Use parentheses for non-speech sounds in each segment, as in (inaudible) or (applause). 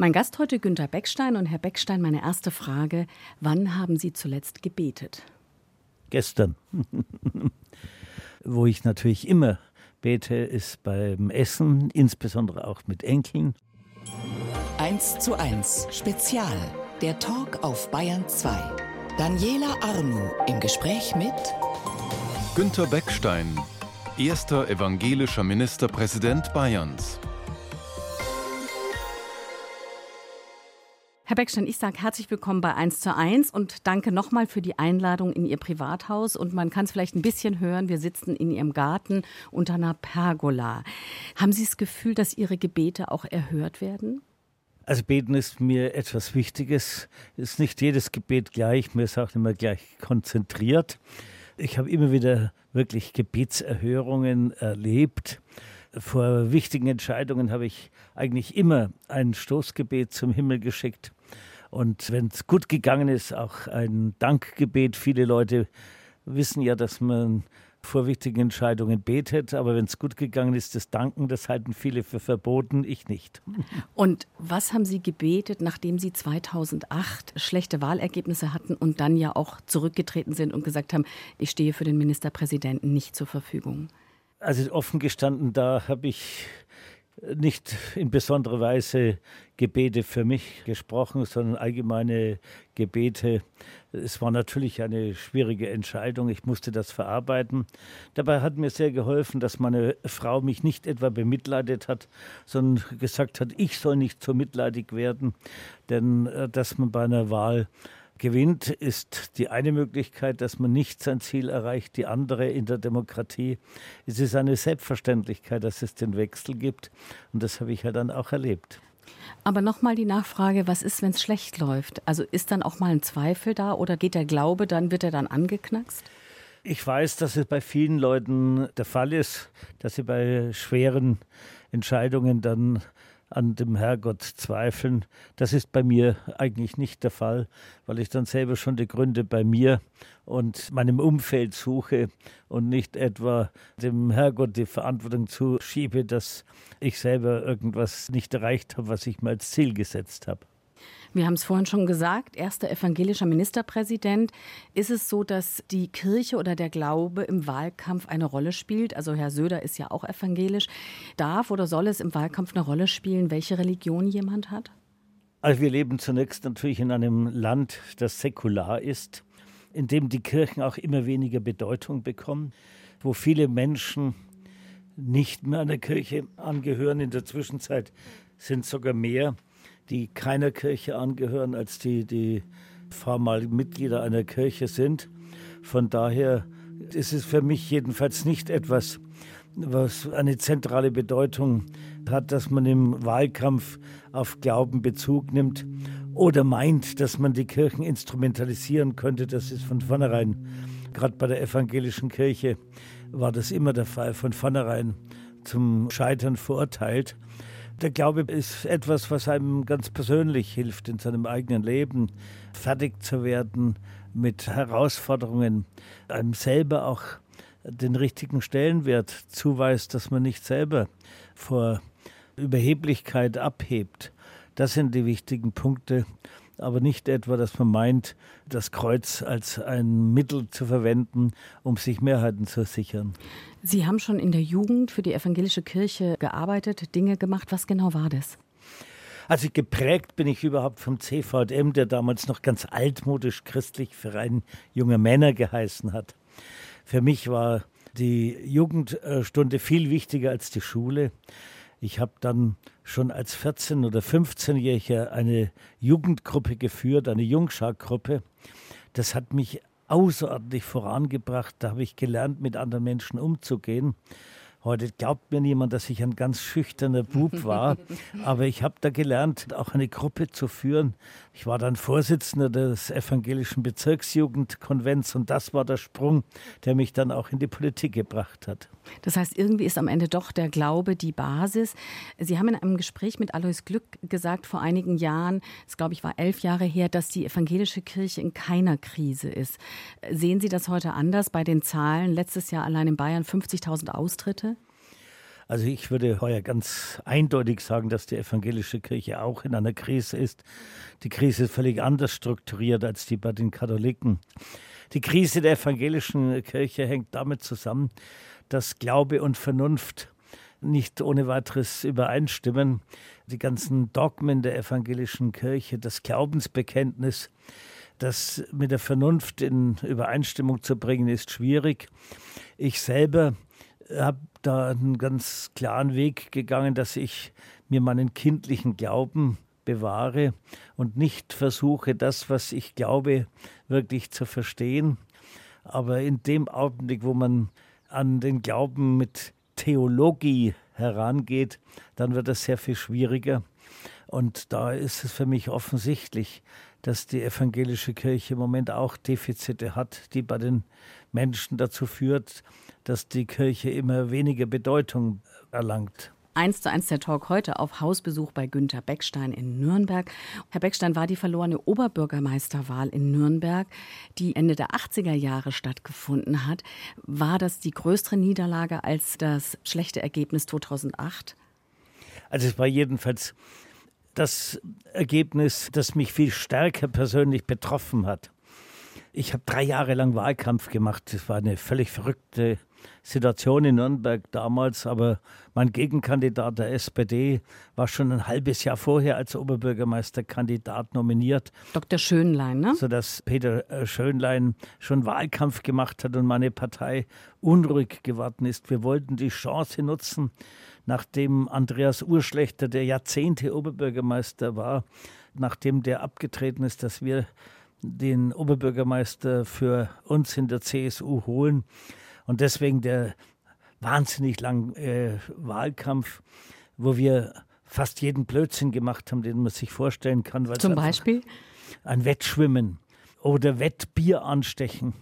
Mein Gast heute Günter Beckstein und Herr Beckstein, meine erste Frage, wann haben Sie zuletzt gebetet? Gestern. (laughs) Wo ich natürlich immer bete, ist beim Essen, insbesondere auch mit Enkeln. 1 zu 1 Spezial. Der Talk auf Bayern 2. Daniela Arnu im Gespräch mit Günter Beckstein, erster evangelischer Ministerpräsident Bayerns. Herr Beckstein, ich sage herzlich willkommen bei 1 zu 1 und danke nochmal für die Einladung in Ihr Privathaus. Und man kann es vielleicht ein bisschen hören, wir sitzen in Ihrem Garten unter einer Pergola. Haben Sie das Gefühl, dass Ihre Gebete auch erhört werden? Also beten ist mir etwas Wichtiges. Ist nicht jedes Gebet gleich, mir ist auch immer gleich konzentriert. Ich habe immer wieder wirklich Gebetserhörungen erlebt vor wichtigen Entscheidungen habe ich eigentlich immer ein Stoßgebet zum Himmel geschickt. Und wenn es gut gegangen ist, auch ein Dankgebet. Viele Leute wissen ja, dass man vor wichtigen Entscheidungen betet, aber wenn es gut gegangen ist, das Danken, das halten viele für verboten, ich nicht. Und was haben Sie gebetet, nachdem Sie 2008 schlechte Wahlergebnisse hatten und dann ja auch zurückgetreten sind und gesagt haben, ich stehe für den Ministerpräsidenten nicht zur Verfügung? Also offen gestanden, da habe ich nicht in besonderer Weise Gebete für mich gesprochen, sondern allgemeine Gebete. Es war natürlich eine schwierige Entscheidung. Ich musste das verarbeiten. Dabei hat mir sehr geholfen, dass meine Frau mich nicht etwa bemitleidet hat, sondern gesagt hat, ich soll nicht so mitleidig werden, denn äh, dass man bei einer Wahl gewinnt, ist die eine Möglichkeit, dass man nicht sein Ziel erreicht. Die andere in der Demokratie. Es ist eine Selbstverständlichkeit, dass es den Wechsel gibt. Und das habe ich ja dann auch erlebt. Aber nochmal die Nachfrage, was ist, wenn es schlecht läuft? Also ist dann auch mal ein Zweifel da oder geht der Glaube, dann wird er dann angeknackst? Ich weiß, dass es bei vielen Leuten der Fall ist, dass sie bei schweren Entscheidungen dann an dem Herrgott zweifeln. Das ist bei mir eigentlich nicht der Fall, weil ich dann selber schon die Gründe bei mir und meinem Umfeld suche und nicht etwa dem Herrgott die Verantwortung zuschiebe, dass ich selber irgendwas nicht erreicht habe, was ich mir als Ziel gesetzt habe. Wir haben es vorhin schon gesagt, erster evangelischer Ministerpräsident. Ist es so, dass die Kirche oder der Glaube im Wahlkampf eine Rolle spielt? Also Herr Söder ist ja auch evangelisch. Darf oder soll es im Wahlkampf eine Rolle spielen, welche Religion jemand hat? Also wir leben zunächst natürlich in einem Land, das säkular ist, in dem die Kirchen auch immer weniger Bedeutung bekommen, wo viele Menschen nicht mehr einer Kirche angehören. In der Zwischenzeit sind sogar mehr die keiner Kirche angehören, als die, die formal Mitglieder einer Kirche sind. Von daher ist es für mich jedenfalls nicht etwas, was eine zentrale Bedeutung hat, dass man im Wahlkampf auf Glauben Bezug nimmt oder meint, dass man die Kirchen instrumentalisieren könnte. Das ist von vornherein, gerade bei der evangelischen Kirche war das immer der Fall, von vornherein zum Scheitern verurteilt. Der Glaube ist etwas, was einem ganz persönlich hilft, in seinem eigenen Leben fertig zu werden mit Herausforderungen, einem selber auch den richtigen Stellenwert zuweist, dass man nicht selber vor Überheblichkeit abhebt. Das sind die wichtigen Punkte, aber nicht etwa, dass man meint, das Kreuz als ein Mittel zu verwenden, um sich Mehrheiten zu sichern. Sie haben schon in der Jugend für die evangelische Kirche gearbeitet, Dinge gemacht. Was genau war das? Also geprägt bin ich überhaupt vom CVM, der damals noch ganz altmodisch christlich Verein junger Männer geheißen hat. Für mich war die Jugendstunde viel wichtiger als die Schule. Ich habe dann schon als 14- oder 15-Jähriger eine Jugendgruppe geführt, eine Jungschargruppe. Das hat mich außerordentlich vorangebracht. Da habe ich gelernt, mit anderen Menschen umzugehen. Heute glaubt mir niemand, dass ich ein ganz schüchterner Bub war, (laughs) aber ich habe da gelernt, auch eine Gruppe zu führen. Ich war dann Vorsitzender des evangelischen Bezirksjugendkonvents und das war der Sprung, der mich dann auch in die Politik gebracht hat. Das heißt, irgendwie ist am Ende doch der Glaube die Basis. Sie haben in einem Gespräch mit Alois Glück gesagt vor einigen Jahren, das glaube ich war elf Jahre her, dass die evangelische Kirche in keiner Krise ist. Sehen Sie das heute anders bei den Zahlen? Letztes Jahr allein in Bayern 50.000 Austritte? Also ich würde heuer ganz eindeutig sagen, dass die evangelische Kirche auch in einer Krise ist. Die Krise ist völlig anders strukturiert als die bei den Katholiken. Die Krise der evangelischen Kirche hängt damit zusammen, dass Glaube und Vernunft nicht ohne weiteres übereinstimmen. Die ganzen Dogmen der evangelischen Kirche, das Glaubensbekenntnis, das mit der Vernunft in Übereinstimmung zu bringen, ist schwierig. Ich selber habe da einen ganz klaren Weg gegangen, dass ich mir meinen kindlichen Glauben bewahre und nicht versuche, das, was ich glaube, wirklich zu verstehen. Aber in dem Augenblick, wo man an den Glauben mit Theologie herangeht, dann wird es sehr viel schwieriger. Und da ist es für mich offensichtlich, dass die evangelische Kirche im Moment auch Defizite hat, die bei den Menschen dazu führt, dass die Kirche immer weniger Bedeutung erlangt. Eins zu eins der Talk heute auf Hausbesuch bei Günter Beckstein in Nürnberg. Herr Beckstein war die verlorene Oberbürgermeisterwahl in Nürnberg, die Ende der 80er Jahre stattgefunden hat. War das die größere Niederlage als das schlechte Ergebnis 2008? Also es war jedenfalls das Ergebnis, das mich viel stärker persönlich betroffen hat. Ich habe drei Jahre lang Wahlkampf gemacht. Das war eine völlig verrückte Situation in Nürnberg damals, aber mein Gegenkandidat der SPD war schon ein halbes Jahr vorher als Oberbürgermeisterkandidat nominiert. Dr. Schönlein, ne? Sodass Peter äh, Schönlein schon Wahlkampf gemacht hat und meine Partei unruhig geworden ist. Wir wollten die Chance nutzen, nachdem Andreas Urschlechter, der Jahrzehnte Oberbürgermeister war, nachdem der abgetreten ist, dass wir den Oberbürgermeister für uns in der CSU holen. Und deswegen der wahnsinnig lange äh, Wahlkampf, wo wir fast jeden Blödsinn gemacht haben, den man sich vorstellen kann. Zum Beispiel? Ein Wettschwimmen oder Wettbier anstechen.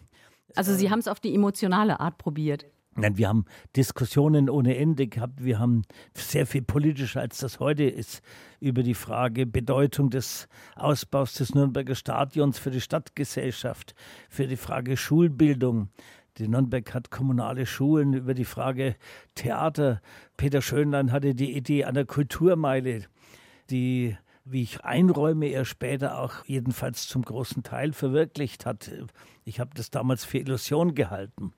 Also Sie haben es auf die emotionale Art probiert. Nein, wir haben Diskussionen ohne Ende gehabt. Wir haben sehr viel politischer, als das heute ist, über die Frage Bedeutung des Ausbaus des Nürnberger Stadions für die Stadtgesellschaft, für die Frage Schulbildung. Die Nürnberg hat kommunale Schulen über die Frage Theater. Peter Schönlein hatte die Idee einer Kulturmeile, die wie ich einräume, er später auch jedenfalls zum großen Teil verwirklicht hat. Ich habe das damals für Illusion gehalten.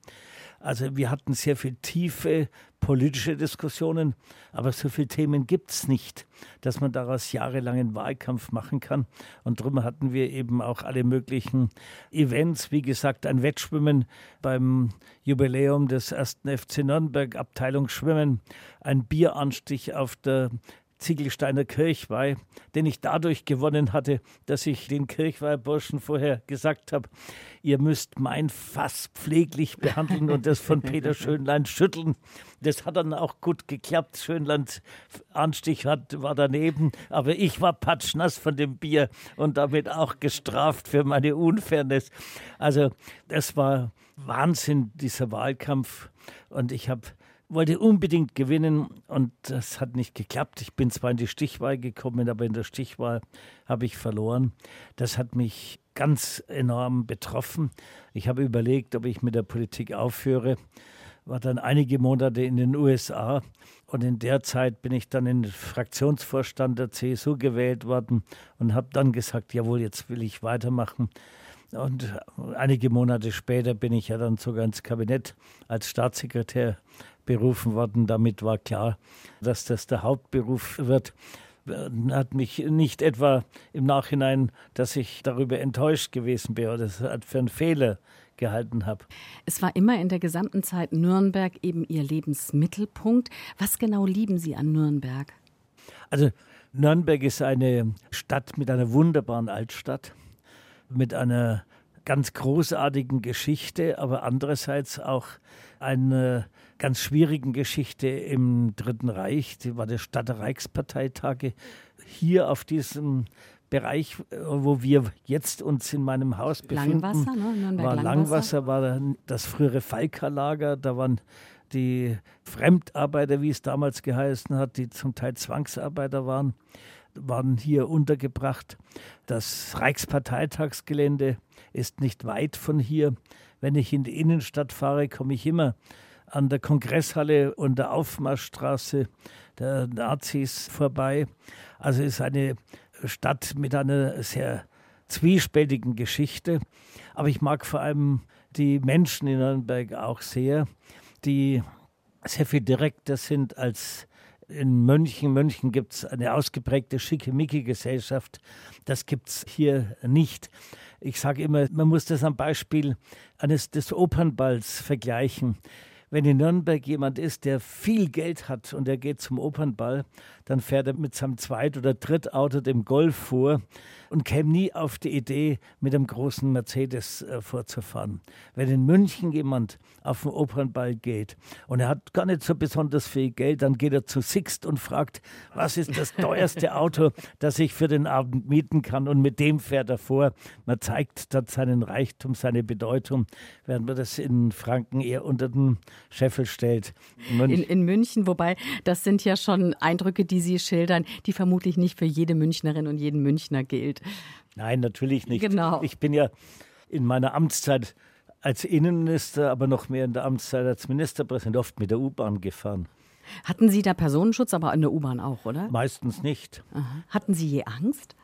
Also wir hatten sehr viel tiefe politische Diskussionen, aber so viele Themen gibt es nicht, dass man daraus jahrelangen Wahlkampf machen kann. Und darum hatten wir eben auch alle möglichen Events, wie gesagt, ein Wettschwimmen beim Jubiläum des ersten FC Nürnberg, Abteilung Schwimmen, ein Bieranstich auf der Ziegelsteiner Kirchweih, den ich dadurch gewonnen hatte, dass ich den Kirchweihburschen vorher gesagt habe, ihr müsst mein Fass pfleglich behandeln und das von Peter (laughs) Schönlein schütteln. Das hat dann auch gut geklappt. Schönlands Anstich hat, war daneben, aber ich war patschnass von dem Bier und damit auch gestraft für meine Unfairness. Also das war Wahnsinn, dieser Wahlkampf. Und ich habe wollte unbedingt gewinnen und das hat nicht geklappt. Ich bin zwar in die Stichwahl gekommen, aber in der Stichwahl habe ich verloren. Das hat mich ganz enorm betroffen. Ich habe überlegt, ob ich mit der Politik aufhöre. War dann einige Monate in den USA und in der Zeit bin ich dann in den Fraktionsvorstand der CSU gewählt worden und habe dann gesagt, jawohl, jetzt will ich weitermachen. Und einige Monate später bin ich ja dann sogar ins Kabinett als Staatssekretär berufen worden. Damit war klar, dass das der Hauptberuf wird. Hat mich nicht etwa im Nachhinein, dass ich darüber enttäuscht gewesen bin oder das für einen Fehler gehalten habe. Es war immer in der gesamten Zeit Nürnberg eben Ihr Lebensmittelpunkt. Was genau lieben Sie an Nürnberg? Also Nürnberg ist eine Stadt mit einer wunderbaren Altstadt, mit einer ganz großartigen Geschichte, aber andererseits auch einer ganz schwierigen Geschichte im Dritten Reich. Die war der Stadtreichsparteitage. Hier auf diesem Bereich, wo wir jetzt uns in meinem Haus befinden, Langwasser, ne? Nürnberg war Langwasser, war das frühere Falka-Lager. Da waren die Fremdarbeiter, wie es damals geheißen hat, die zum Teil Zwangsarbeiter waren, waren hier untergebracht. Das Reichsparteitagsgelände ist nicht weit von hier. Wenn ich in die Innenstadt fahre, komme ich immer an der Kongresshalle und der Aufmarschstraße der Nazis vorbei. Also es ist eine Stadt mit einer sehr zwiespältigen Geschichte. Aber ich mag vor allem die Menschen in Nürnberg auch sehr, die sehr viel direkter sind als in München. München gibt es eine ausgeprägte Schickimicki-Gesellschaft. Das gibt es hier nicht. Ich sage immer, man muss das am Beispiel eines des Opernballs vergleichen. Wenn in Nürnberg jemand ist, der viel Geld hat und er geht zum Opernball, dann fährt er mit seinem Zweit- oder Drittauto dem Golf vor und käme nie auf die Idee, mit einem großen Mercedes äh, vorzufahren. Wenn in München jemand auf den Opernball geht und er hat gar nicht so besonders viel Geld, dann geht er zu Sixt und fragt, was ist das teuerste (laughs) Auto, das ich für den Abend mieten kann und mit dem fährt er vor. Man zeigt dort seinen Reichtum, seine Bedeutung, während man das in Franken eher unter den Scheffel stellt. In, in, in München, wobei das sind ja schon Eindrücke, die Sie schildern, die vermutlich nicht für jede Münchnerin und jeden Münchner gilt. Nein, natürlich nicht. Genau. Ich bin ja in meiner Amtszeit als Innenminister, aber noch mehr in der Amtszeit als Ministerpräsident oft mit der U-Bahn gefahren. Hatten Sie da Personenschutz, aber in der U-Bahn auch, oder? Meistens nicht. Aha. Hatten Sie je Angst?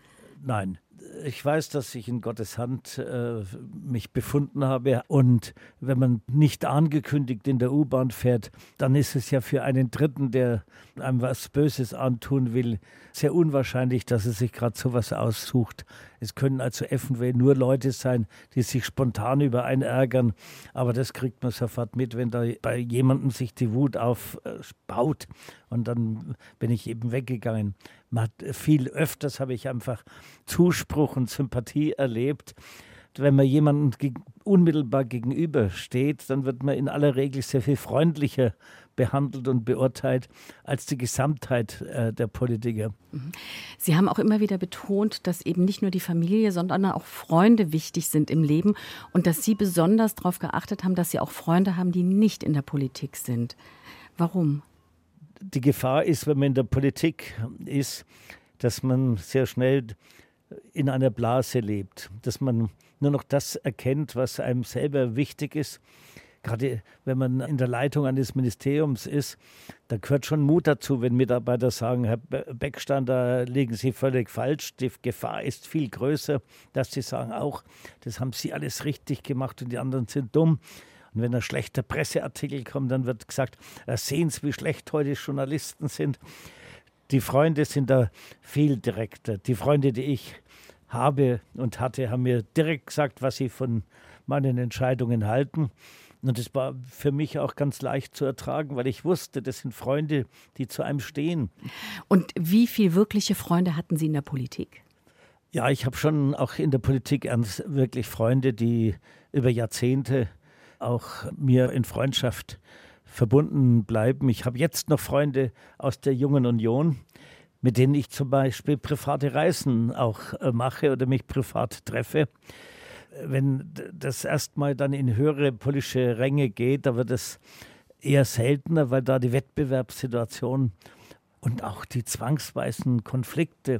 Nein, ich weiß, dass ich in Gottes Hand äh, mich befunden habe. Und wenn man nicht angekündigt in der U-Bahn fährt, dann ist es ja für einen Dritten, der einem was Böses antun will, sehr unwahrscheinlich, dass er sich gerade sowas aussucht. Es können also eventuell nur Leute sein, die sich spontan über einen ärgern. Aber das kriegt man sofort mit, wenn da bei jemandem sich die Wut aufbaut. Und dann bin ich eben weggegangen. Viel öfters habe ich einfach Zuspruch und Sympathie erlebt. Wenn man jemandem unmittelbar gegenübersteht, dann wird man in aller Regel sehr viel freundlicher behandelt und beurteilt als die Gesamtheit äh, der Politiker. Mhm. Sie haben auch immer wieder betont, dass eben nicht nur die Familie, sondern auch Freunde wichtig sind im Leben und dass Sie besonders darauf geachtet haben, dass Sie auch Freunde haben, die nicht in der Politik sind. Warum? Die Gefahr ist, wenn man in der Politik ist, dass man sehr schnell in einer Blase lebt, dass man nur noch das erkennt, was einem selber wichtig ist. Gerade wenn man in der Leitung eines Ministeriums ist, da gehört schon Mut dazu, wenn Mitarbeiter sagen, Herr Beckstein, da liegen Sie völlig falsch, die Gefahr ist viel größer, dass Sie sagen auch, das haben Sie alles richtig gemacht und die anderen sind dumm. Und wenn ein schlechter Presseartikel kommt, dann wird gesagt, sehen Sie, wie schlecht heute Journalisten sind. Die Freunde sind da viel direkter. Die Freunde, die ich habe und hatte, haben mir direkt gesagt, was sie von meinen Entscheidungen halten. Und das war für mich auch ganz leicht zu ertragen, weil ich wusste, das sind Freunde, die zu einem stehen. Und wie viele wirkliche Freunde hatten Sie in der Politik? Ja, ich habe schon auch in der Politik ernst, wirklich Freunde, die über Jahrzehnte auch mir in Freundschaft verbunden bleiben. Ich habe jetzt noch Freunde aus der Jungen Union, mit denen ich zum Beispiel private Reisen auch äh, mache oder mich privat treffe. Wenn das erstmal dann in höhere politische Ränge geht, da wird es eher seltener, weil da die Wettbewerbssituation und auch die zwangsweisen Konflikte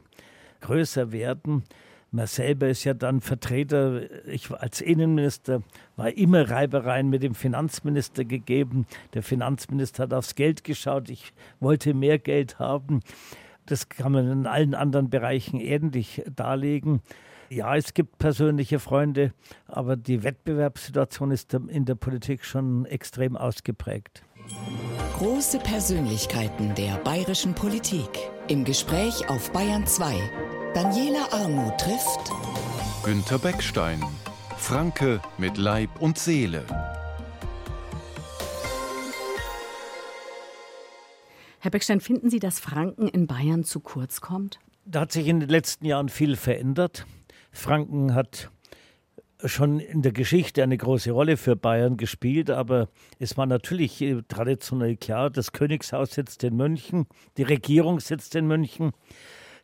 größer werden. Man selber ist ja dann Vertreter, ich als Innenminister war immer Reibereien mit dem Finanzminister gegeben. Der Finanzminister hat aufs Geld geschaut, ich wollte mehr Geld haben. Das kann man in allen anderen Bereichen ähnlich darlegen. Ja, es gibt persönliche Freunde, aber die Wettbewerbssituation ist in der Politik schon extrem ausgeprägt. Große Persönlichkeiten der bayerischen Politik im Gespräch auf Bayern 2. Daniela Armu trifft Günter Beckstein, Franke mit Leib und Seele. Herr Beckstein, finden Sie, dass Franken in Bayern zu kurz kommt? Da hat sich in den letzten Jahren viel verändert. Franken hat schon in der Geschichte eine große Rolle für Bayern gespielt, aber es war natürlich äh, traditionell klar, das Königshaus sitzt in München, die Regierung sitzt in München.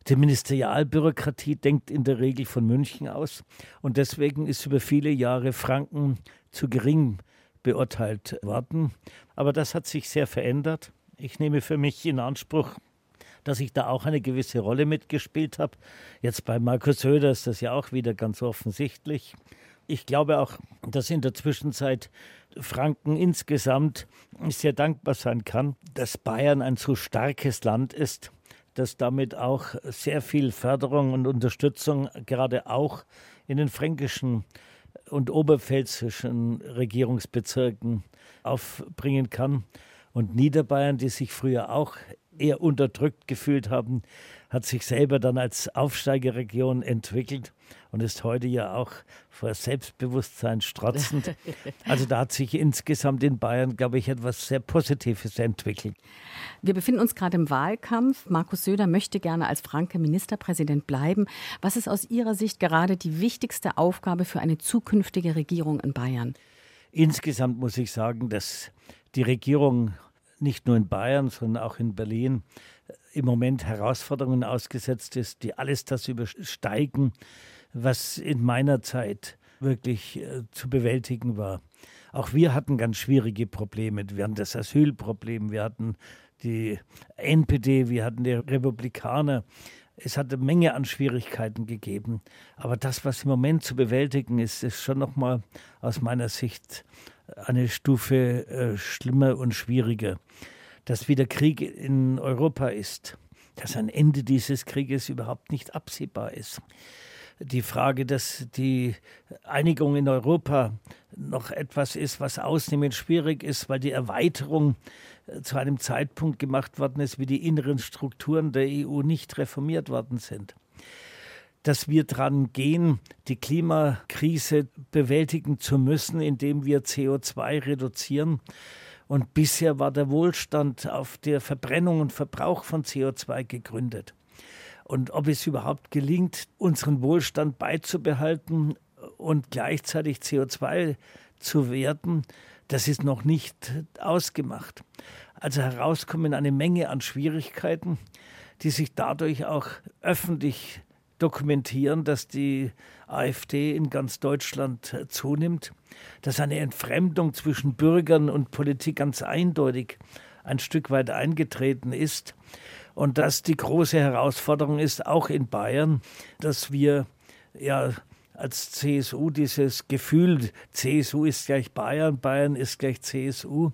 Die Ministerialbürokratie denkt in der Regel von München aus und deswegen ist über viele Jahre Franken zu gering beurteilt worden. Aber das hat sich sehr verändert. Ich nehme für mich in Anspruch, dass ich da auch eine gewisse Rolle mitgespielt habe. Jetzt bei Markus Söder ist das ja auch wieder ganz offensichtlich. Ich glaube auch, dass in der Zwischenzeit Franken insgesamt sehr dankbar sein kann, dass Bayern ein so starkes Land ist, dass damit auch sehr viel Förderung und Unterstützung gerade auch in den fränkischen und oberpfälzischen Regierungsbezirken aufbringen kann. Und Niederbayern, die sich früher auch eher unterdrückt gefühlt haben, hat sich selber dann als Aufsteigerregion entwickelt und ist heute ja auch vor Selbstbewusstsein strotzend. (laughs) Also da hat sich insgesamt in Bayern, glaube ich, etwas sehr Positives entwickelt. Wir befinden uns gerade im Wahlkampf. Markus Söder möchte gerne als Franke Ministerpräsident bleiben. Was ist aus Ihrer Sicht gerade die wichtigste Aufgabe für eine zukünftige Regierung in Bayern? Insgesamt muss ich sagen, dass die Regierung nicht nur in Bayern, sondern auch in Berlin im Moment Herausforderungen ausgesetzt ist, die alles das übersteigen, was in meiner Zeit wirklich äh, zu bewältigen war. Auch wir hatten ganz schwierige Probleme. Wir hatten das Asylproblem, wir hatten die NPD, wir hatten die Republikaner. Es hat eine Menge an Schwierigkeiten gegeben. Aber das, was im Moment zu bewältigen ist, ist schon nochmal aus meiner Sicht eine Stufe äh, schlimmer und schwieriger dass wieder Krieg in Europa ist, dass ein Ende dieses Krieges überhaupt nicht absehbar ist. Die Frage, dass die Einigung in Europa noch etwas ist, was ausnehmend schwierig ist, weil die Erweiterung äh, zu einem Zeitpunkt gemacht worden ist, wie die inneren Strukturen der EU nicht reformiert worden sind dass wir dran gehen, die Klimakrise bewältigen zu müssen, indem wir CO2 reduzieren. Und bisher war der Wohlstand auf der Verbrennung und Verbrauch von CO2 gegründet. Und ob es überhaupt gelingt, unseren Wohlstand beizubehalten und gleichzeitig CO2 zu werten, das ist noch nicht ausgemacht. Also herauskommen eine Menge an Schwierigkeiten, die sich dadurch auch öffentlich dokumentieren, dass die AfD in ganz Deutschland zunimmt, dass eine Entfremdung zwischen Bürgern und Politik ganz eindeutig ein Stück weit eingetreten ist und dass die große Herausforderung ist, auch in Bayern, dass wir ja als CSU dieses Gefühl, CSU ist gleich Bayern, Bayern ist gleich CSU,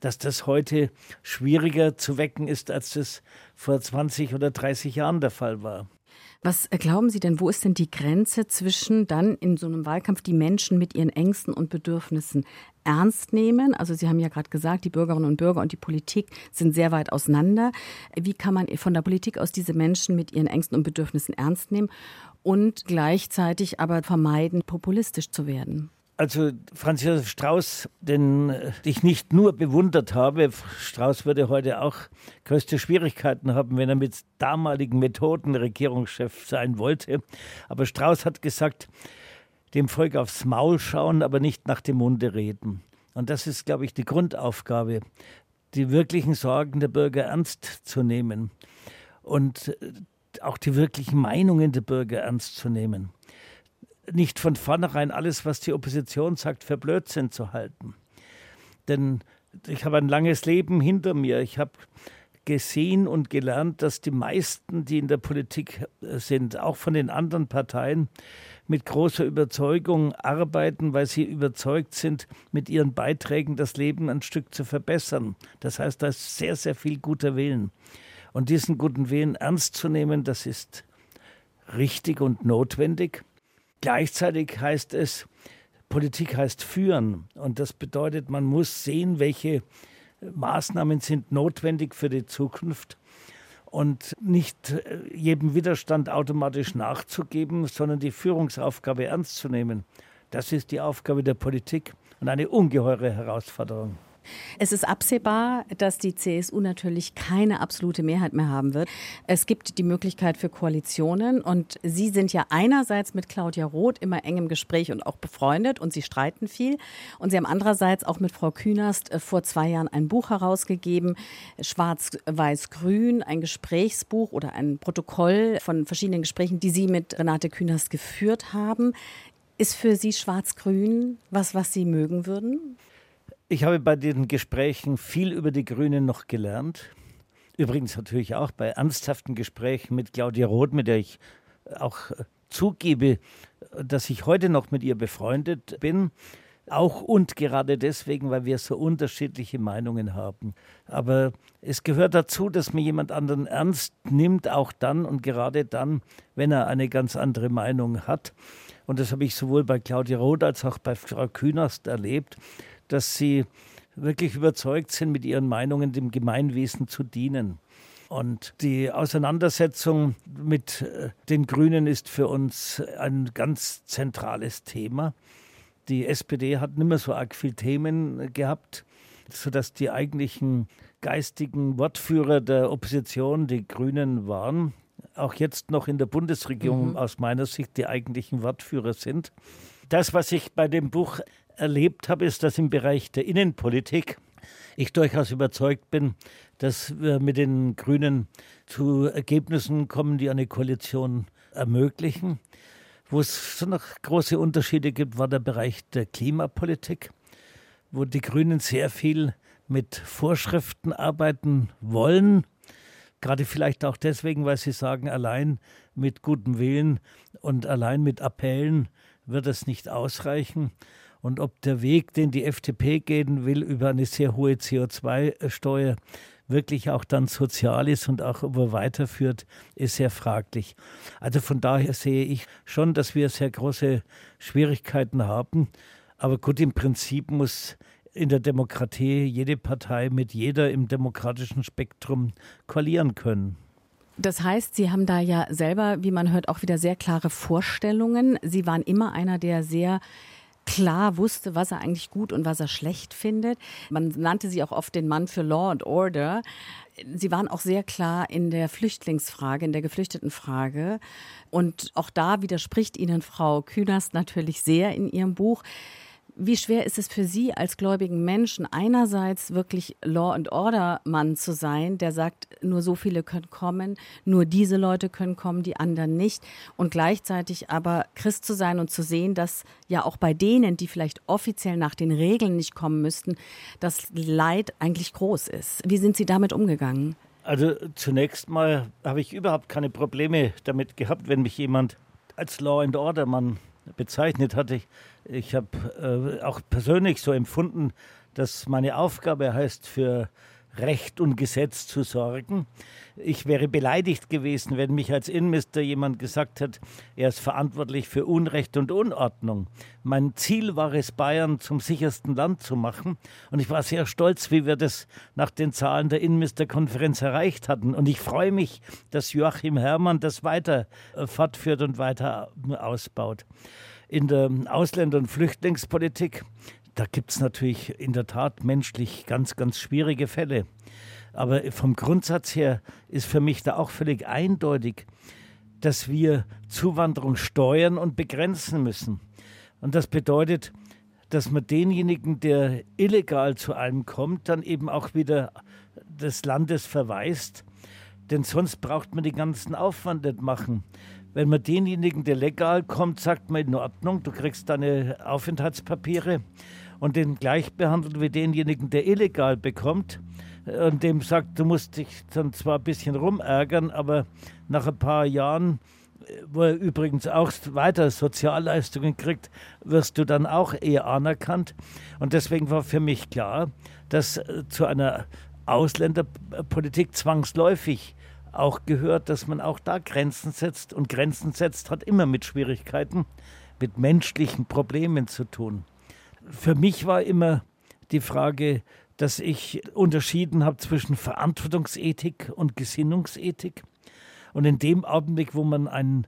dass das heute schwieriger zu wecken ist, als das vor 20 oder 30 Jahren der Fall war. Was äh, glauben Sie denn, wo ist denn die Grenze zwischen dann in so einem Wahlkampf die Menschen mit ihren Ängsten und Bedürfnissen ernst nehmen? Also Sie haben ja gerade gesagt, die Bürgerinnen und Bürger und die Politik sind sehr weit auseinander. Wie kann man von der Politik aus diese Menschen mit ihren Ängsten und Bedürfnissen ernst nehmen und gleichzeitig aber vermeiden, populistisch zu werden? Also Franz Josef Strauß, den ich nicht nur bewundert habe, Strauß würde heute auch größte Schwierigkeiten haben, wenn er mit damaligen Methoden Regierungschef sein wollte. Aber Strauß hat gesagt, dem Volk aufs Maul schauen, aber nicht nach dem Munde reden. Und das ist, glaube ich, die Grundaufgabe, die wirklichen Sorgen der Bürger ernst zu nehmen und auch die wirklichen Meinungen der Bürger ernst zu nehmen nicht von vornherein alles, was die Opposition sagt, für Blödsinn zu halten. Denn ich habe ein langes Leben hinter mir. Ich habe gesehen und gelernt, dass die meisten, die in der Politik äh, sind, auch von den anderen Parteien, mit großer Überzeugung arbeiten, weil sie überzeugt sind, mit ihren Beiträgen das Leben ein Stück zu verbessern. Das heißt, da ist sehr, sehr viel guter Willen. Und diesen guten Willen ernst zu nehmen, das ist richtig und notwendig. Gleichzeitig heißt es, Politik heißt führen. Und das bedeutet, man muss sehen, welche Maßnahmen sind notwendig für die Zukunft und nicht äh, jedem Widerstand automatisch nachzugeben, sondern die Führungsaufgabe ernst zu nehmen. Das ist die Aufgabe der Politik und eine ungeheure Herausforderung. Es ist absehbar, dass die CSU natürlich keine absolute Mehrheit mehr haben wird. Es gibt die Möglichkeit für Koalitionen und Sie sind ja einerseits mit Claudia Roth immer eng im Gespräch und auch befreundet und Sie streiten viel. Und Sie haben andererseits auch mit Frau Künast äh, vor zwei Jahren ein Buch herausgegeben, Schwarz-Weiß-Grün, ein Gesprächsbuch oder ein Protokoll von verschiedenen Gesprächen, die Sie mit Renate Künast geführt haben. Ist für Sie Schwarz-Grün was, was Sie mögen würden? Ich habe bei den Gesprächen viel über die Grünen noch gelernt. Übrigens natürlich auch bei ernsthaften Gesprächen mit Claudia Roth, mit der ich auch zugebe, dass ich heute noch mit ihr befreundet bin. Auch und gerade deswegen, weil wir so unterschiedliche Meinungen haben. Aber es gehört dazu, dass man jemand anderen ernst nimmt, auch dann und gerade dann, wenn er eine ganz andere Meinung hat. Und das habe ich sowohl bei Claudia Roth als auch bei Frau Künast erlebt, dass sie wirklich überzeugt sind, mit ihren Meinungen dem Gemeinwesen zu dienen. Und die Auseinandersetzung mit äh, den Grünen ist für uns ein ganz zentrales Thema. Die SPD hat nicht mehr so arg viele Themen gehabt, sodass die eigentlichen geistigen Wortführer der Opposition die Grünen waren. Auch jetzt noch in der Bundesregierung mhm. aus meiner Sicht die eigentlichen Wortführer sind. Das, was ich bei dem Buch erlebt habe, ist, dass im Bereich der Innenpolitik ich durchaus überzeugt bin, dass wir mit den Grünen zu Ergebnissen kommen, die eine Koalition ermöglichen. Wo es noch große Unterschiede gibt, war der Bereich der Klimapolitik, wo die Grünen sehr viel mit Vorschriften arbeiten wollen. Gerade vielleicht auch deswegen, weil sie sagen, allein mit gutem Willen und allein mit Appellen wird es nicht ausreichen. Und ob der Weg, den die FDP gehen will, über eine sehr hohe CO2-Steuer wirklich auch dann sozial ist und auch über weiterführt, ist sehr fraglich. Also von daher sehe ich schon, dass wir sehr große Schwierigkeiten haben. Aber gut, im Prinzip muss in der Demokratie jede Partei mit jeder im demokratischen Spektrum koalieren können. Das heißt, Sie haben da ja selber, wie man hört, auch wieder sehr klare Vorstellungen. Sie waren immer einer, der sehr klar wusste, was er eigentlich gut und was er schlecht findet. Man nannte sie auch oft den Mann für Law and Order. Sie waren auch sehr klar in der Flüchtlingsfrage, in der Geflüchtetenfrage. Und auch da widerspricht Ihnen Frau Künast natürlich sehr in ihrem Buch. Wie schwer ist es für Sie als gläubigen Menschen, einerseits wirklich Law and Order Mann zu sein, der sagt, nur so viele können kommen, nur diese Leute können kommen, die anderen nicht, und gleichzeitig aber Christ zu sein und zu sehen, dass ja auch bei denen, die vielleicht offiziell nach den Regeln nicht kommen müssten, das Leid eigentlich groß ist. Wie sind Sie damit umgegangen? Also zunächst mal habe ich überhaupt keine Probleme damit gehabt, wenn mich jemand als Law and Order Mann bezeichnet hatte. Ich, habe äh, auch persönlich so empfunden, dass meine Aufgabe heißt, für Recht und Gesetz zu sorgen. Ich wäre beleidigt gewesen, wenn mich als Innenminister jemand gesagt hat, er ist verantwortlich für Unrecht und Unordnung. Mein Ziel war es, Bayern zum sichersten Land zu machen. Und ich war sehr stolz, wie wir das nach den Zahlen der Innenministerkonferenz erreicht hatten. Und ich freue mich, dass Joachim Herrmann das weiter äh, fortführt und weiter ausbaut. In der Ausländer- und Flüchtlingspolitik da gibt es natürlich in der Tat menschlich ganz, ganz schwierige Fälle. Aber vom Grundsatz her ist für mich da auch völlig eindeutig, dass wir Zuwanderung steuern und begrenzen müssen. Und das bedeutet, dass man denjenigen, der illegal zu einem kommt, dann eben auch wieder des Landes verweist. Denn sonst braucht man den ganzen Aufwand nicht machen. Wenn man denjenigen, der legal kommt, sagt man in Ordnung, du kriegst deine Aufenthaltspapiere und den gleich behandelt wie denjenigen, der illegal bekommt und dem sagt, du musst dich dann zwar ein bisschen rumärgern, aber nach ein paar Jahren, wo er übrigens auch weiter Sozialleistungen kriegt, wirst du dann auch eher anerkannt. Und deswegen war für mich klar, dass äh, zu einer Ausländerpolitik zwangsläufig auch gehört, dass man auch da Grenzen setzt. Und Grenzen setzt hat immer mit Schwierigkeiten, mit menschlichen Problemen zu tun für mich war immer die Frage, dass ich unterschieden habe zwischen Verantwortungsethik und Gesinnungsethik. Und in dem Augenblick, wo man ein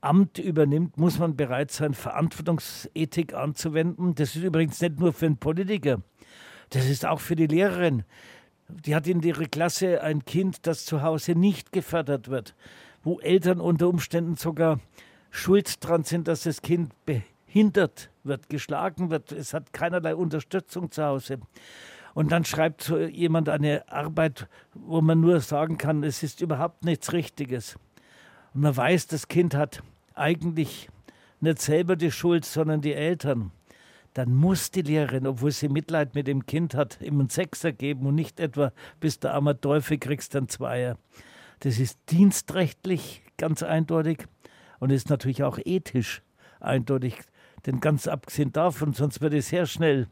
Amt übernimmt, muss man bereit sein, Verantwortungsethik anzuwenden. Das ist übrigens nicht nur für einen Politiker, das ist auch für die Lehrerin. Die hat in ihrer Klasse ein Kind, das zu Hause nicht gefördert wird, wo Eltern unter Umständen sogar schuld dran sind, dass das Kind behindert wird, geschlagen wird. Es hat keinerlei Unterstützung zu Hause. Und dann schreibt so jemand eine Arbeit, wo man nur sagen kann, es ist überhaupt nichts Richtiges. Und man weiß, das Kind hat eigentlich nicht selber die Schuld, sondern die Eltern. Dann muss die Lehrerin, obwohl sie Mitleid mit dem Kind hat, ihm einen Sechser geben und nicht etwa, bis der arme Teufel kriegst, einen Zweier. Das ist dienstrechtlich ganz eindeutig und ist natürlich auch ethisch eindeutig. Denn ganz abgesehen davon, sonst würde sehr schnell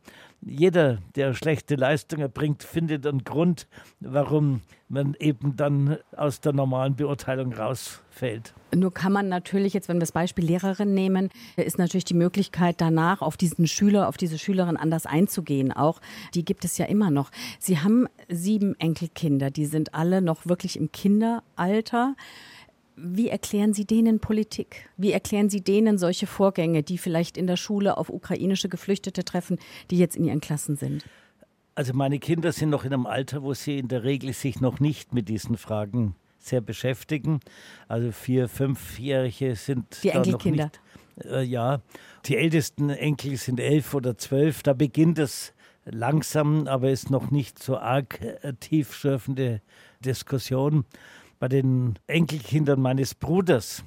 jeder, der schlechte Leistungen erbringt, findet einen Grund, warum man eben dann aus der normalen Beurteilung rausfällt. Nur kann man natürlich jetzt, wenn wir das Beispiel Lehrerin nehmen, ist natürlich die Möglichkeit danach auf diesen Schüler, auf diese Schülerin anders einzugehen. Auch die gibt es ja immer noch. Sie haben sieben Enkelkinder, die sind alle noch wirklich im Kinderalter. Wie erklären Sie denen Politik? Wie erklären Sie denen solche Vorgänge, die vielleicht in der Schule auf ukrainische Geflüchtete treffen, die jetzt in ihren Klassen sind? Also meine Kinder sind noch in einem Alter, wo sie in der Regel sich noch nicht mit diesen Fragen sehr beschäftigen. Also vier, fünfjährige sind die Enkelkinder. Nicht, äh, ja, die ältesten Enkel sind elf oder zwölf. Da beginnt es langsam, aber ist noch nicht so arg äh, tiefschürfende Diskussion bei den Enkelkindern meines Bruders,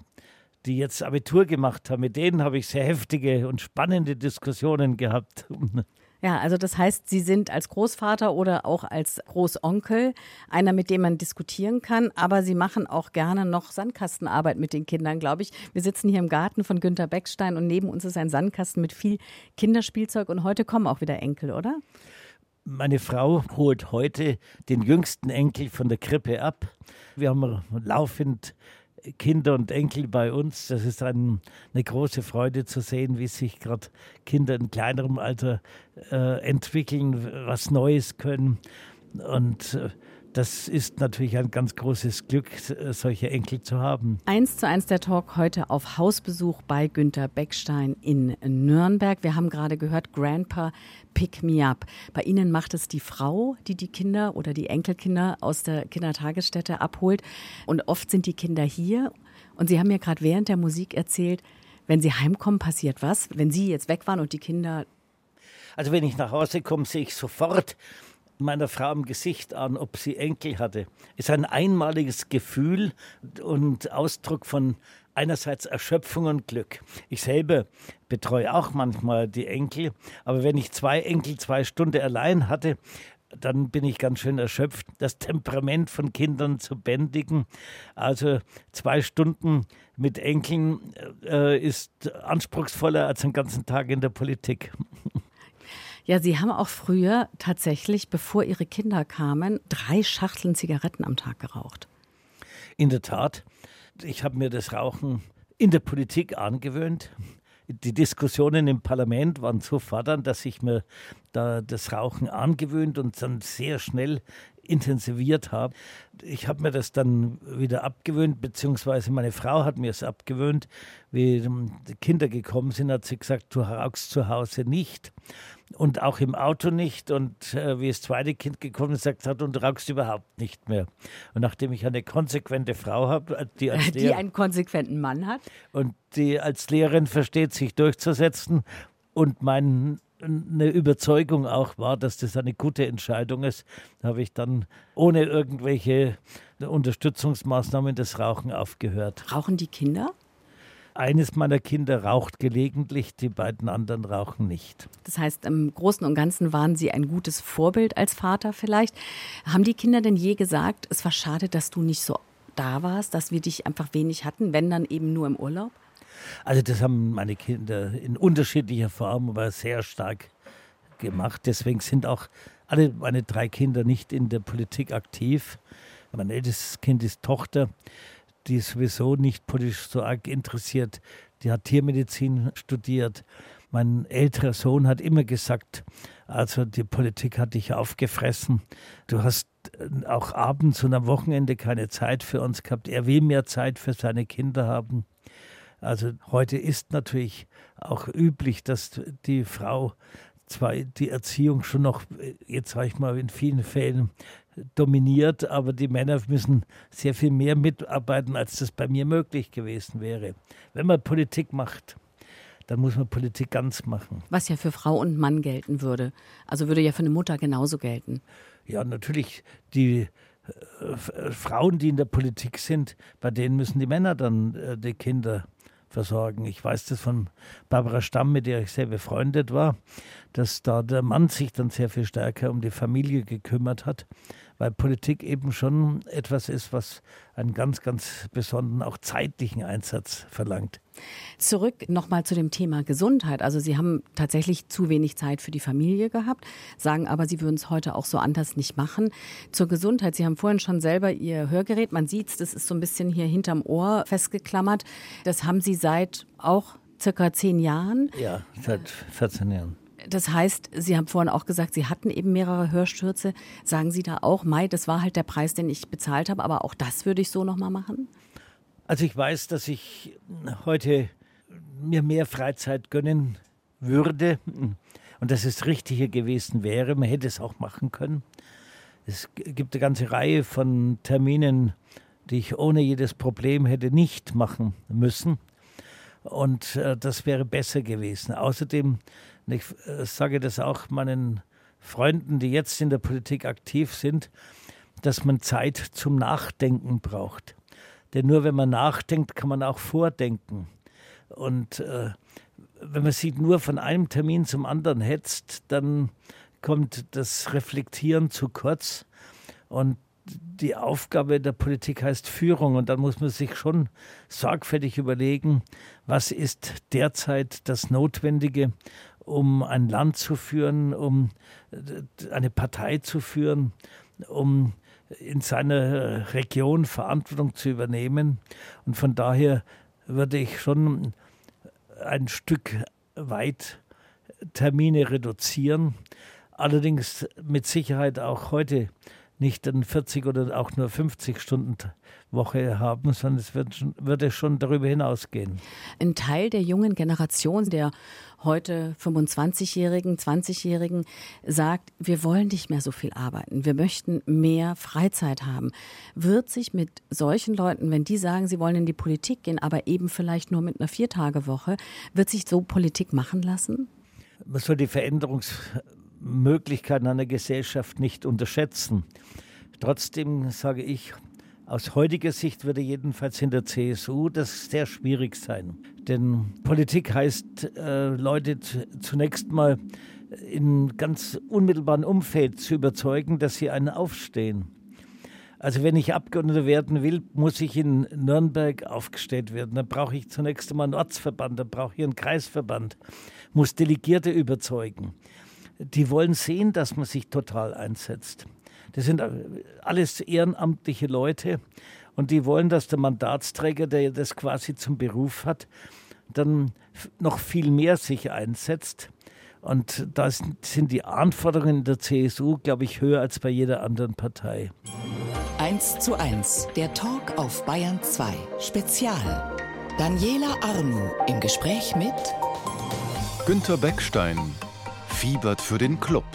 die jetzt Abitur gemacht haben, mit denen habe ich sehr heftige und spannende Diskussionen gehabt. (laughs) Ja, also das heißt, Sie sind als Großvater oder auch als Großonkel einer, mit dem man diskutieren kann, aber Sie machen auch gerne noch Sandkastenarbeit mit den Kindern, glaube ich. Wir sitzen hier im Garten von Günter Beckstein und neben uns ist ein Sandkasten mit viel Kinderspielzeug und heute kommen auch wieder Enkel, oder? Meine Frau holt heute den jüngsten Enkel von der Krippe ab. Wir haben laufend Kinder und Enkel bei uns. Das ist ein, eine große Freude zu sehen, wie sich gerade Kinder in kleinerem Alter äh, entwickeln, was Neues können. Und äh, das ist natürlich ein ganz großes Glück, solche Enkel zu haben. Eins zu eins der Talk heute auf Hausbesuch bei Günter Beckstein in Nürnberg. Wir haben gerade gehört, Grandpa Pick Me Up. Bei Ihnen macht es die Frau, die die Kinder oder die Enkelkinder aus der Kindertagesstätte abholt. Und oft sind die Kinder hier. Und Sie haben mir gerade während der Musik erzählt, wenn Sie heimkommen, passiert was? Wenn Sie jetzt weg waren und die Kinder also wenn ich nach Hause komme, sehe ich sofort, meiner Frau im Gesicht an, ob sie Enkel hatte. Ist ein einmaliges Gefühl und Ausdruck von einerseits Erschöpfung und Glück. Ich selber betreue auch manchmal die Enkel, aber wenn ich zwei Enkel zwei Stunden allein hatte, dann bin ich ganz schön erschöpft, das Temperament von Kindern zu bändigen. Also zwei Stunden mit Enkeln äh, ist anspruchsvoller als einen ganzen Tag in der Politik. (laughs) Ja, Sie haben auch früher tatsächlich, bevor Ihre Kinder kamen, drei Schachteln Zigaretten am Tag geraucht. In der Tat. Ich habe mir das Rauchen in der Politik angewöhnt. Die Diskussionen im Parlament waren so fordernd, dass ich mir da das Rauchen angewöhnt und dann sehr schnell intensiviert habe. Ich habe mir das dann wieder abgewöhnt, beziehungsweise meine Frau hat mir es abgewöhnt. Wie die Kinder gekommen sind, hat sie gesagt, du rauchst zu Hause nicht und auch im Auto nicht. Und äh, wie das zweite Kind gekommen ist, sagt hat, und rauchst überhaupt nicht mehr. Und nachdem ich eine konsequente Frau habe, äh, die, als (laughs) die einen konsequenten Mann hat und die als Lehrerin versteht, sich durchzusetzen und mein eine Überzeugung auch war, dass das eine gute Entscheidung ist, habe ich dann ohne irgendwelche Unterstützungsmaßnahmen das Rauchen aufgehört. Rauchen die Kinder? Eines meiner Kinder raucht gelegentlich, die beiden anderen rauchen nicht. Das heißt, im Großen und Ganzen waren Sie ein gutes Vorbild als Vater vielleicht. Haben die Kinder denn je gesagt, es war schade, dass du nicht so da warst, dass wir dich einfach wenig hatten, wenn dann eben nur im Urlaub? Also das haben meine Kinder in unterschiedlicher Form, aber sehr stark gemacht. Deswegen sind auch alle meine drei Kinder nicht in der Politik aktiv. Mein ältestes Kind ist Tochter, die ist sowieso nicht politisch so arg interessiert. Die hat Tiermedizin studiert. Mein älterer Sohn hat immer gesagt, also die Politik hat dich aufgefressen. Du hast auch abends und am Wochenende keine Zeit für uns gehabt. Er will mehr Zeit für seine Kinder haben. Also heute ist natürlich auch üblich, dass die Frau zwar die Erziehung schon noch, jetzt sage ich mal, in vielen Fällen dominiert, aber die Männer müssen sehr viel mehr mitarbeiten, als das bei mir möglich gewesen wäre. Wenn man Politik macht, dann muss man Politik ganz machen. Was ja für Frau und Mann gelten würde. Also würde ja für eine Mutter genauso gelten. Ja, natürlich. Die äh, Frauen, die in der Politik sind, bei denen müssen die Männer dann äh, die Kinder versorgen. Ich weiß das von Barbara Stamm, mit der ich sehr befreundet war, dass da der Mann sich dann sehr viel stärker um die Familie gekümmert hat, weil Politik eben schon etwas ist, was einen ganz, ganz besonderen, auch zeitlichen Einsatz verlangt. Zurück nochmal zu dem Thema Gesundheit. Also Sie haben tatsächlich zu wenig Zeit für die Familie gehabt, sagen aber, Sie würden es heute auch so anders nicht machen. Zur Gesundheit. Sie haben vorhin schon selber Ihr Hörgerät, man sieht es, das ist so ein bisschen hier hinterm Ohr festgeklammert. Das haben Sie seit auch circa zehn Jahren? Ja, seit 14 Jahren. Das heißt, Sie haben vorhin auch gesagt, Sie hatten eben mehrere Hörstürze. Sagen Sie da auch, Mai, das war halt der Preis, den ich bezahlt habe, aber auch das würde ich so nochmal machen? Also ich weiß, dass ich heute mir mehr Freizeit gönnen würde und dass es richtiger gewesen wäre. Man hätte es auch machen können. Es gibt eine ganze Reihe von Terminen, die ich ohne jedes Problem hätte nicht machen müssen. Und äh, das wäre besser gewesen. Außerdem, ich äh, sage das auch meinen Freunden, die jetzt in der Politik aktiv sind, dass man Zeit zum Nachdenken braucht. Denn nur wenn man nachdenkt, kann man auch vordenken. Und äh, wenn man sich nur von einem Termin zum anderen hetzt, dann kommt das Reflektieren zu kurz. Und die Aufgabe der Politik heißt Führung und dann muss man sich schon sorgfältig überlegen, was ist derzeit das Notwendige, um ein Land zu führen, um eine Partei zu führen, um in seiner Region Verantwortung zu übernehmen. Und von daher würde ich schon ein Stück weit Termine reduzieren. Allerdings mit Sicherheit auch heute nicht eine 40 oder auch nur 50 Stunden Woche haben, sondern es wird, würde schon darüber hinausgehen. Ein Teil der jungen Generation, der heute 25-Jährigen, 20-Jährigen sagt, wir wollen nicht mehr so viel arbeiten, wir möchten mehr Freizeit haben. Wird sich mit solchen Leuten, wenn die sagen, sie wollen in die Politik gehen, aber eben vielleicht nur mit einer Viertagewoche, wird sich so Politik machen lassen? Man soll die Veränderungs Möglichkeiten einer Gesellschaft nicht unterschätzen. Trotzdem sage ich, aus heutiger Sicht würde jedenfalls in der CSU das sehr schwierig sein. Denn Politik heißt, äh, Leute zunächst mal in ganz unmittelbaren Umfeld zu überzeugen, dass sie einen aufstehen. Also wenn ich Abgeordneter werden will, muss ich in Nürnberg aufgestellt werden. Dann brauche ich zunächst einmal einen Ortsverband, dann brauche ich einen Kreisverband, muss Delegierte überzeugen die wollen sehen, dass man sich total einsetzt. Das sind alles ehrenamtliche Leute und die wollen, dass der Mandatsträger, der das quasi zum Beruf hat, dann noch viel mehr sich einsetzt. Und da sind die Anforderungen der CSU, glaube ich, höher als bei jeder anderen Partei. 1 zu 1, der Talk auf Bayern 2, Spezial. Daniela Arnu im Gespräch mit Günter Beckstein, fiebert für den Club.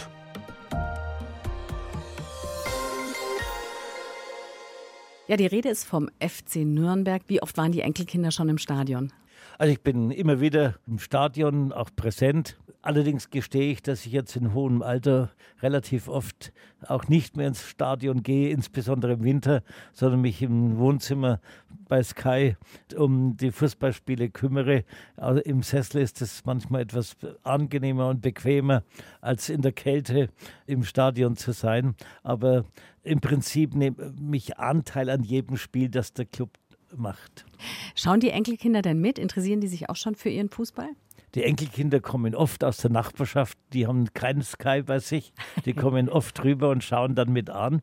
Ja, die Rede ist vom FC Nürnberg. Wie oft waren die Enkelkinder schon im Stadion? Also ich bin immer wieder im Stadion auch präsent. Allerdings gestehe ich, dass ich jetzt in hohem Alter relativ oft auch nicht mehr ins Stadion gehe, insbesondere im Winter, sondern mich im Wohnzimmer bei Sky um die Fußballspiele kümmere. Also Im Sessel ist es manchmal etwas angenehmer und bequemer, als in der Kälte im Stadion zu sein. Aber im Prinzip nehme ich Anteil an jedem Spiel, das der Club macht. Schauen die Enkelkinder denn mit? Interessieren die sich auch schon für ihren Fußball? Die Enkelkinder kommen oft aus der Nachbarschaft, die haben keinen Sky bei sich, die kommen oft rüber und schauen dann mit an.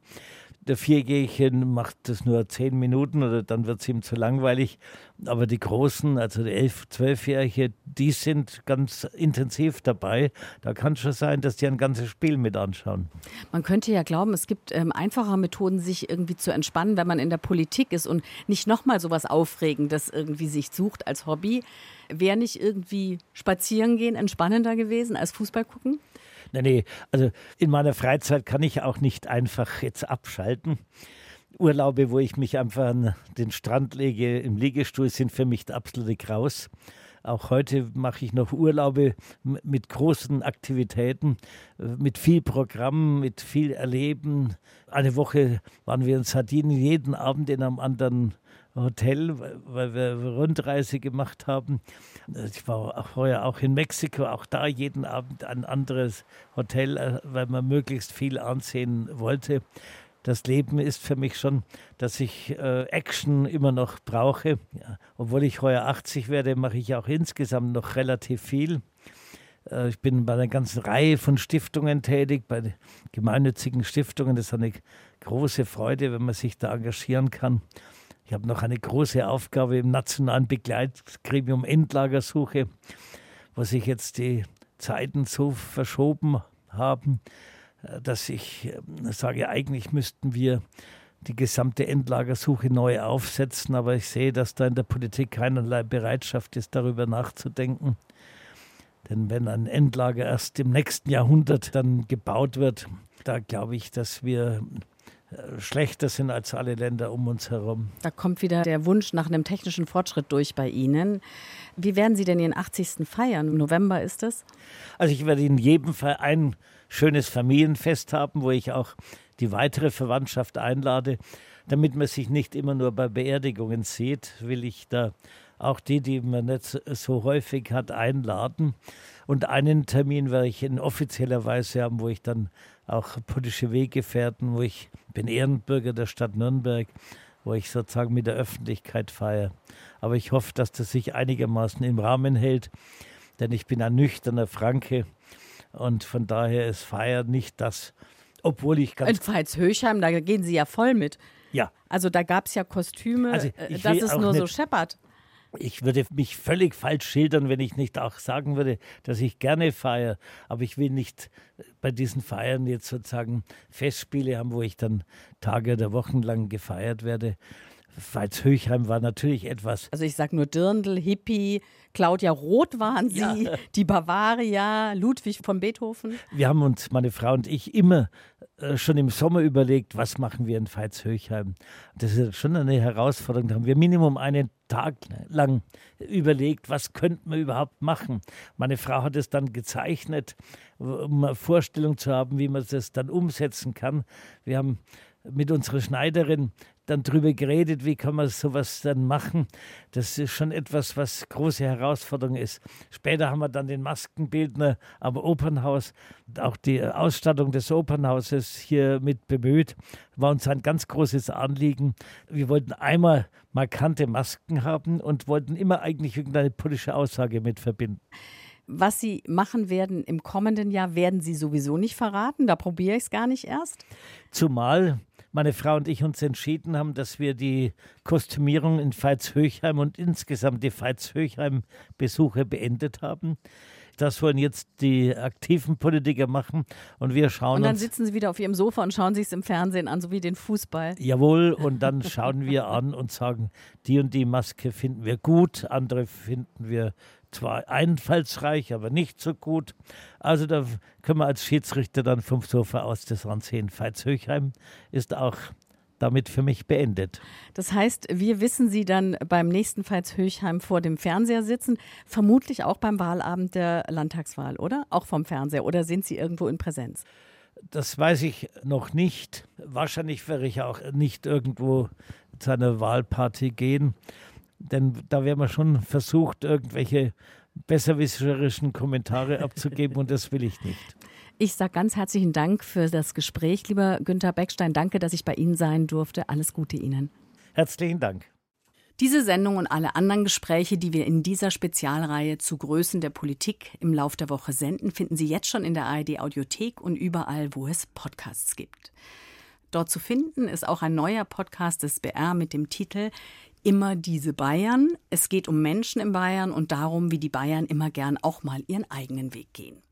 Der Vierjährige macht das nur zehn Minuten oder dann wird es ihm zu langweilig. Aber die Großen, also die elf, zwölfjährige, die sind ganz intensiv dabei. Da kann es schon sein, dass die ein ganzes Spiel mit anschauen. Man könnte ja glauben, es gibt ähm, einfache Methoden, sich irgendwie zu entspannen, wenn man in der Politik ist und nicht nochmal so was Aufregendes irgendwie sich sucht als Hobby. Wäre nicht irgendwie spazieren gehen entspannender gewesen als Fußball gucken? Nee, nee, also in meiner Freizeit kann ich auch nicht einfach jetzt abschalten. Urlaube, wo ich mich einfach an den Strand lege, im Liegestuhl, sind für mich der absolute Graus. Auch heute mache ich noch Urlaube mit großen Aktivitäten, mit viel Programm, mit viel Erleben. Eine Woche waren wir in Sardinien, jeden Abend in einem anderen Hotel, weil wir Rundreise gemacht haben. Ich war vorher auch in Mexiko, auch da jeden Abend ein anderes Hotel, äh, weil man möglichst viel ansehen wollte. das Leben ist für mich schon, dass ich äh, Action immer noch brauche. Ja, obwohl ich heuer 80 werde, mache ich auch insgesamt noch relativ viel. Äh, ich bin bei einer ganzen Reihe von Stiftungen tätig, bei gemeinnützigen Stiftungen. Das ist eine große Freude, wenn man sich da engagieren kann. Ich habe noch eine große Aufgabe im nationalen Begleitgremium Endlagersuche, wo sich jetzt die Zeiten so verschoben haben, äh, dass ich äh, sage, eigentlich müssten wir die gesamte Endlagersuche neu aufsetzen, aber ich sehe, dass da in der Politik keinerlei Bereitschaft ist, darüber nachzudenken. Denn wenn ein Endlager erst im nächsten Jahrhundert dann gebaut wird, da glaube ich, dass wir schlechter sind als alle Länder um uns herum. Da kommt wieder der Wunsch nach einem technischen Fortschritt durch bei Ihnen. Wie werden Sie denn Ihren 80. feiern? Im November ist es? Also ich werde in jedem Fall ein schönes Familienfest haben, wo ich auch die weitere Verwandtschaft einlade. Damit man sich nicht immer nur bei Beerdigungen sieht, will ich da auch die, die man nicht so häufig hat, einladen. Und einen Termin werde ich in offizieller Weise haben, wo ich dann auch politische Weggefährten, wo ich bin Ehrenbürger der Stadt Nürnberg, wo ich sozusagen mit der Öffentlichkeit feiere. Aber ich hoffe, dass das sich einigermaßen im Rahmen hält, denn ich bin ein nüchterner Franke und von daher ist Feier nicht das, obwohl ich ganz. In Pfalz-Höchheim, da gehen Sie ja voll mit. Ja. Also da gab es ja Kostüme, also äh, dass es nur so scheppert. Ich würde mich völlig falsch schildern, wenn ich nicht auch sagen würde, dass ich gerne feiere. Aber ich will nicht bei diesen Feiern jetzt sozusagen Festspiele haben, wo ich dann Tage oder Wochen lang gefeiert werde. Pfalz-Höchheim war natürlich etwas. Also ich sage nur Dirndl, Hippie, Claudia Roth waren Sie, ja. die Bavaria, Ludwig von Beethoven. Wir haben uns, meine Frau und ich, immer äh, schon im Sommer überlegt, was machen wir in Veitshöchheim. Das ist schon eine Herausforderung. Da haben wir Minimum einen Tag lang überlegt, was könnten wir überhaupt machen. Meine Frau hat es dann gezeichnet, um eine Vorstellung zu haben, wie man das dann umsetzen kann. Wir haben mit unserer Schneiderin dann darüber geredet, wie kann man sowas dann machen. Das ist schon etwas, was große Herausforderung ist. Später haben wir dann den Maskenbildner am Opernhaus, auch die Ausstattung des Opernhauses hier mit bemüht. War uns ein ganz großes Anliegen. Wir wollten einmal markante Masken haben und wollten immer eigentlich irgendeine politische Aussage mit verbinden. Was Sie machen werden im kommenden Jahr, werden Sie sowieso nicht verraten. Da probiere ich es gar nicht erst. Zumal meine Frau und ich uns entschieden haben, dass wir die Kostümierung in Veitshöchheim und insgesamt die Veitshöchheim-Besuche beendet haben. Das wollen jetzt die aktiven Politiker machen und wir schauen Und dann uns, sitzen sie wieder auf ihrem Sofa und schauen sich es im Fernsehen an, so wie den Fußball. Jawohl, (laughs) und dann schauen wir an und sagen, die und die Maske finden wir gut, andere finden wir zwar einfallsreich, aber nicht so gut. Also da können wir als Schiedsrichter dann vom Sofa aus das ansehen. Veits Höchheim ist auch damit für mich beendet. Das heißt, wir wissen Sie dann beim nächsten Veits Höchheim vor dem Fernseher sitzen, vermutlich auch beim Wahlabend der Landtagswahl, oder? Auch vom Fernseher oder sind Sie irgendwo in Präsenz? Das weiß ich noch nicht. Wahrscheinlich werde ich auch nicht irgendwo zu einer Wahlparty gehen. Denn da wäre man schon versucht, irgendwelche besserwisserischen Kommentare abzugeben und das will ich nicht. Ich sage ganz herzlichen Dank für das Gespräch, lieber Günther Beckstein. Danke, dass ich bei Ihnen sein durfte. Alles Gute Ihnen. Herzlichen Dank. Diese Sendung und alle anderen Gespräche, die wir in dieser Spezialreihe zu Größen der Politik im Lauf der Woche senden, finden Sie jetzt schon in der ARD Audiothek und überall, wo es Podcasts gibt. Dort zu finden ist auch ein neuer Podcast des BR mit dem Titel immer diese Bayern. Es geht um Menschen in Bayern und darum, wie die Bayern immer gern auch mal ihren eigenen Weg gehen.